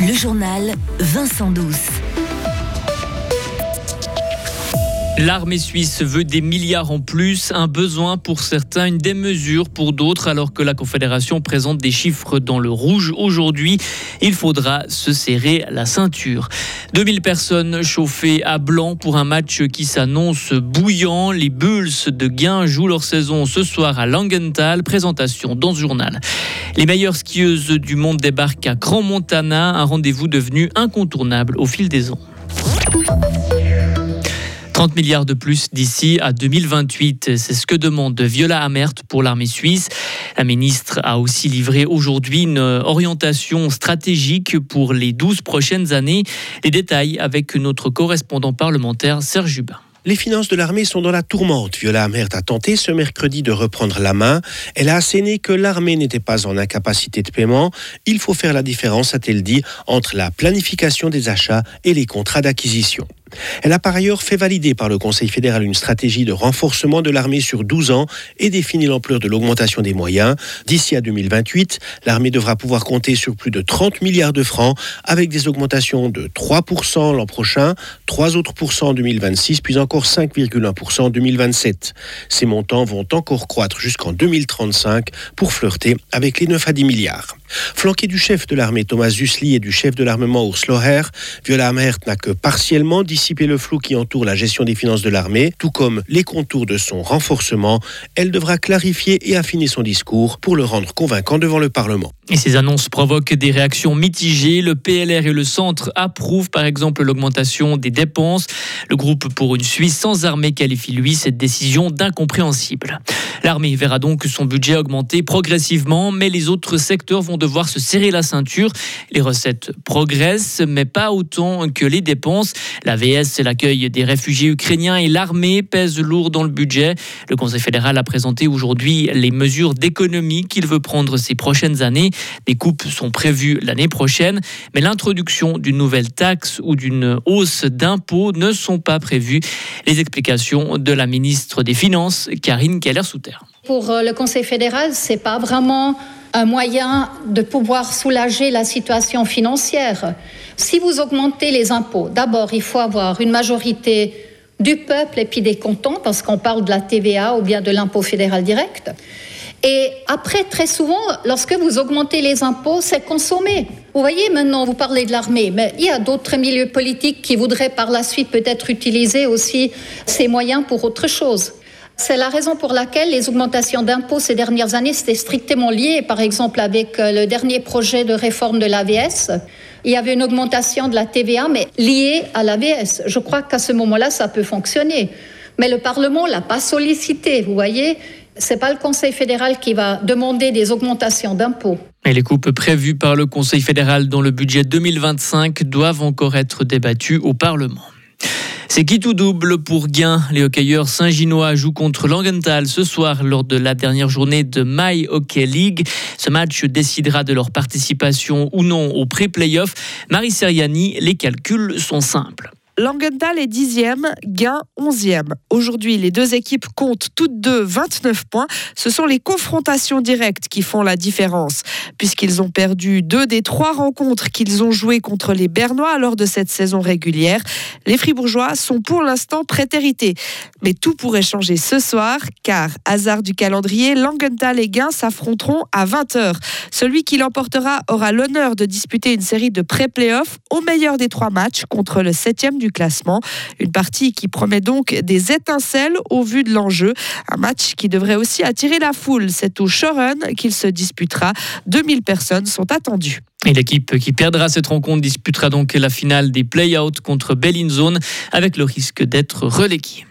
Le journal Vincent Douce. L'armée suisse veut des milliards en plus, un besoin pour certains, une démesure pour d'autres, alors que la Confédération présente des chiffres dans le rouge aujourd'hui. Il faudra se serrer la ceinture. 2000 personnes chauffées à blanc pour un match qui s'annonce bouillant. Les Bulls de Gain jouent leur saison ce soir à Langenthal. Présentation dans ce journal. Les meilleures skieuses du monde débarquent à Grand Montana, un rendez-vous devenu incontournable au fil des ans. 30 milliards de plus d'ici à 2028. C'est ce que demande Viola Amert pour l'armée suisse. La ministre a aussi livré aujourd'hui une orientation stratégique pour les 12 prochaines années. Les détails avec notre correspondant parlementaire Serge Jubin. Les finances de l'armée sont dans la tourmente. Viola Amert a tenté ce mercredi de reprendre la main. Elle a asséné que l'armée n'était pas en incapacité de paiement. Il faut faire la différence, a-t-elle dit, entre la planification des achats et les contrats d'acquisition. Elle a par ailleurs fait valider par le Conseil fédéral une stratégie de renforcement de l'armée sur 12 ans et défini l'ampleur de l'augmentation des moyens. D'ici à 2028, l'armée devra pouvoir compter sur plus de 30 milliards de francs avec des augmentations de 3% l'an prochain, 3 autres en 2026, puis encore 5,1% en 2027. Ces montants vont encore croître jusqu'en 2035 pour flirter avec les 9 à 10 milliards. Flanqué du chef de l'armée Thomas Zusli et du chef de l'armement Urs Loher, Viola Amherd n'a que partiellement dissipé le flou qui entoure la gestion des finances de l'armée, tout comme les contours de son renforcement. Elle devra clarifier et affiner son discours pour le rendre convaincant devant le Parlement. Et ces annonces provoquent des réactions mitigées. Le PLR et le Centre approuvent par exemple l'augmentation des dépenses. Le groupe pour une Suisse sans armée qualifie lui cette décision d'incompréhensible. L'armée verra donc son budget augmenter progressivement, mais les autres secteurs vont devoir se serrer la ceinture. Les recettes progressent, mais pas autant que les dépenses. La VS, l'accueil des réfugiés ukrainiens et l'armée pèsent lourd dans le budget. Le Conseil fédéral a présenté aujourd'hui les mesures d'économie qu'il veut prendre ces prochaines années. Des coupes sont prévues l'année prochaine, mais l'introduction d'une nouvelle taxe ou d'une hausse d'impôts ne sont pas prévues. Les explications de la ministre des Finances, Karine Keller-Souter. Pour euh, le Conseil fédéral, c'est pas vraiment un moyen de pouvoir soulager la situation financière. Si vous augmentez les impôts, d'abord, il faut avoir une majorité du peuple et puis des cantons, parce qu'on parle de la TVA ou bien de l'impôt fédéral direct. Et après, très souvent, lorsque vous augmentez les impôts, c'est consommé. Vous voyez, maintenant, vous parlez de l'armée, mais il y a d'autres milieux politiques qui voudraient par la suite peut-être utiliser aussi ces moyens pour autre chose. C'est la raison pour laquelle les augmentations d'impôts ces dernières années, c'était strictement lié, par exemple, avec euh, le dernier projet de réforme de l'AVS. Il y avait une augmentation de la TVA, mais liée à l'AVS. Je crois qu'à ce moment-là, ça peut fonctionner. Mais le Parlement l'a pas sollicité, vous voyez. C'est pas le Conseil fédéral qui va demander des augmentations d'impôts. Et les coupes prévues par le Conseil fédéral dans le budget 2025 doivent encore être débattues au Parlement. C'est qui tout double pour Gain? Les hockeyeurs saint-ginois jouent contre Langenthal ce soir lors de la dernière journée de My Hockey League. Ce match décidera de leur participation ou non au pré-playoff. Marie Seriani, les calculs sont simples. Langenthal est dixième, Gain onzième. Aujourd'hui, les deux équipes comptent toutes deux 29 points. Ce sont les confrontations directes qui font la différence, puisqu'ils ont perdu deux des trois rencontres qu'ils ont jouées contre les Bernois lors de cette saison régulière. Les Fribourgeois sont pour l'instant prétérités. Mais tout pourrait changer ce soir, car, hasard du calendrier, Langenthal et Gain s'affronteront à 20h. Celui qui l'emportera aura l'honneur de disputer une série de pré-playoffs au meilleur des trois matchs contre le septième du classement. Une partie qui promet donc des étincelles au vu de l'enjeu. Un match qui devrait aussi attirer la foule. C'est au Shoren qu'il se disputera. 2000 personnes sont attendues. Et l'équipe qui perdra cette rencontre disputera donc la finale des play-outs contre Bellinzone avec le risque d'être relégué.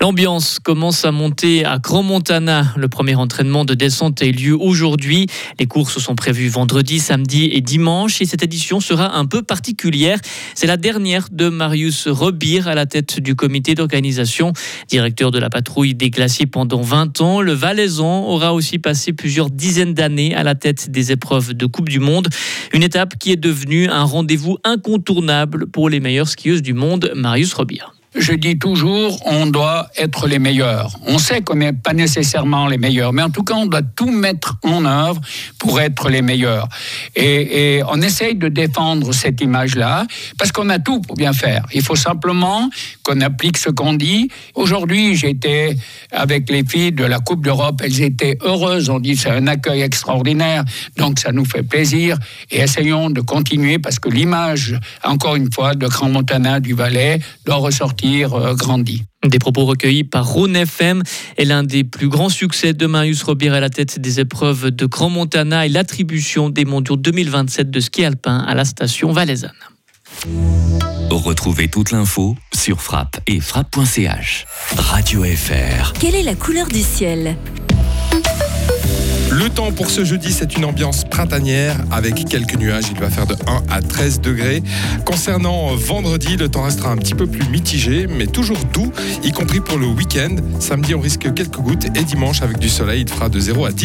L'ambiance commence à monter à Grand Montana. Le premier entraînement de descente a eu lieu aujourd'hui. Les courses sont prévues vendredi, samedi et dimanche et cette édition sera un peu particulière. C'est la dernière de Marius Rebir à la tête du comité d'organisation. Directeur de la patrouille des glaciers pendant 20 ans, le Valaisan aura aussi passé plusieurs dizaines d'années à la tête des épreuves de Coupe du Monde. Une étape qui est devenue un rendez-vous incontournable pour les meilleures skieuses du monde, Marius Rebir je dis toujours, on doit être les meilleurs. On sait qu'on n'est pas nécessairement les meilleurs, mais en tout cas, on doit tout mettre en œuvre pour être les meilleurs. Et, on essaye de défendre cette image-là, parce qu'on a tout pour bien faire. Il faut simplement qu'on applique ce qu'on dit. Aujourd'hui, j'étais avec les filles de la Coupe d'Europe, elles étaient heureuses, on dit c'est un accueil extraordinaire, donc ça nous fait plaisir. Et essayons de continuer, parce que l'image, encore une fois, de Grand Montana du Valais doit ressortir euh, grandi. Des propos recueillis par Rhône FM et l'un des plus grands succès de Marius Robir à la tête des épreuves de Grand Montana et l'attribution des mondiaux 2027 de ski alpin à la station valaisanne. Retrouvez toute l'info sur frappe et frappe.ch. Radio FR. Quelle est la couleur du ciel? Le temps pour ce jeudi, c'est une ambiance printanière avec quelques nuages. Il va faire de 1 à 13 degrés. Concernant vendredi, le temps restera un petit peu plus mitigé, mais toujours doux, y compris pour le week-end. Samedi, on risque quelques gouttes et dimanche, avec du soleil, il fera de 0 à 10 degrés.